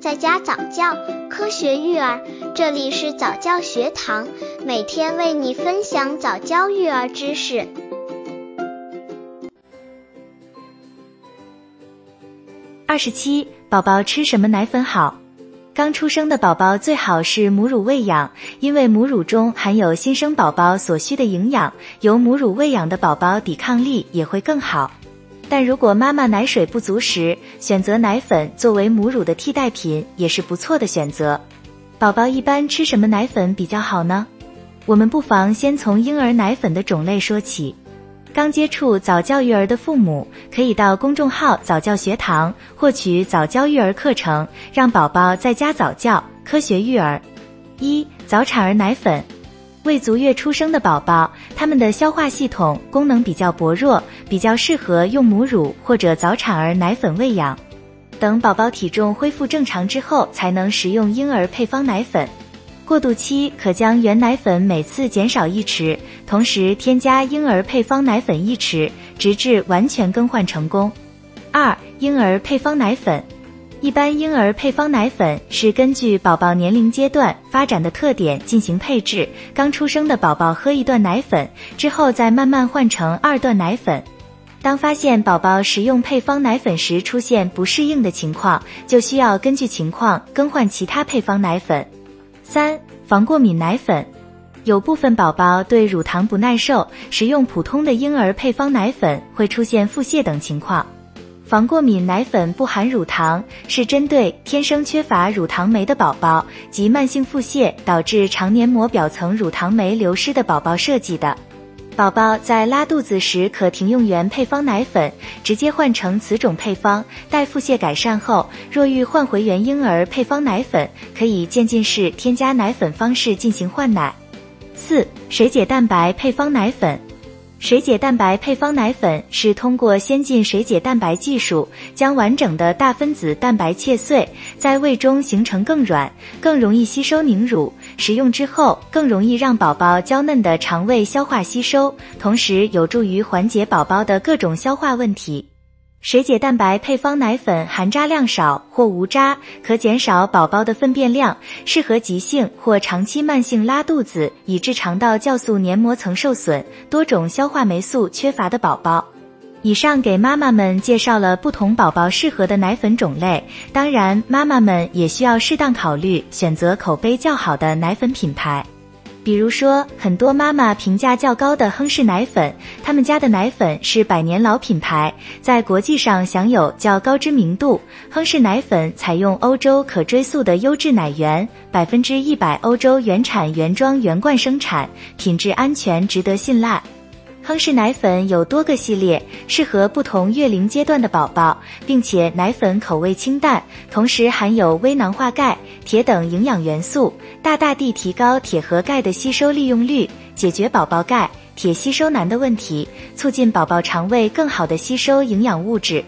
在家早教，科学育儿，这里是早教学堂，每天为你分享早教育儿知识。二十七，宝宝吃什么奶粉好？刚出生的宝宝最好是母乳喂养，因为母乳中含有新生宝宝所需的营养，由母乳喂养的宝宝抵抗力也会更好。但如果妈妈奶水不足时，选择奶粉作为母乳的替代品也是不错的选择。宝宝一般吃什么奶粉比较好呢？我们不妨先从婴儿奶粉的种类说起。刚接触早教育儿的父母，可以到公众号早教学堂获取早教育儿课程，让宝宝在家早教，科学育儿。一、早产儿奶粉。未足月出生的宝宝，他们的消化系统功能比较薄弱，比较适合用母乳或者早产儿奶粉喂养。等宝宝体重恢复正常之后，才能食用婴儿配方奶粉。过渡期可将原奶粉每次减少一匙，同时添加婴儿配方奶粉一匙，直至完全更换成功。二、婴儿配方奶粉。一般婴儿配方奶粉是根据宝宝年龄阶段发展的特点进行配置。刚出生的宝宝喝一段奶粉之后，再慢慢换成二段奶粉。当发现宝宝食用配方奶粉时出现不适应的情况，就需要根据情况更换其他配方奶粉。三、防过敏奶粉，有部分宝宝对乳糖不耐受，食用普通的婴儿配方奶粉会出现腹泻等情况。防过敏奶粉不含乳糖，是针对天生缺乏乳糖酶的宝宝及慢性腹泻导致肠黏膜表层乳糖酶流失的宝宝设计的。宝宝在拉肚子时可停用原配方奶粉，直接换成此种配方。待腹泻改善后，若欲换回原婴儿配方奶粉，可以渐进式添加奶粉方式进行换奶。四、水解蛋白配方奶粉。水解蛋白配方奶粉是通过先进水解蛋白技术，将完整的大分子蛋白切碎，在胃中形成更软、更容易吸收凝乳。食用之后更容易让宝宝娇嫩的肠胃消化吸收，同时有助于缓解宝宝的各种消化问题。水解蛋白配方奶粉含渣量少或无渣，可减少宝宝的粪便量，适合急性或长期慢性拉肚子以致肠道酵素黏膜层受损、多种消化酶素缺乏的宝宝。以上给妈妈们介绍了不同宝宝适合的奶粉种类，当然妈妈们也需要适当考虑选择口碑较好的奶粉品牌。比如说，很多妈妈评价较高的亨氏奶粉，他们家的奶粉是百年老品牌，在国际上享有较高知名度。亨氏奶粉采用欧洲可追溯的优质奶源，百分之一百欧洲原产原装原罐生产，品质安全，值得信赖。亨氏奶粉有多个系列，适合不同月龄阶段的宝宝，并且奶粉口味清淡，同时含有微囊化钙、铁等营养元素，大大地提高铁和钙的吸收利用率，解决宝宝钙、铁吸收难的问题，促进宝宝肠胃更好的吸收营养物质。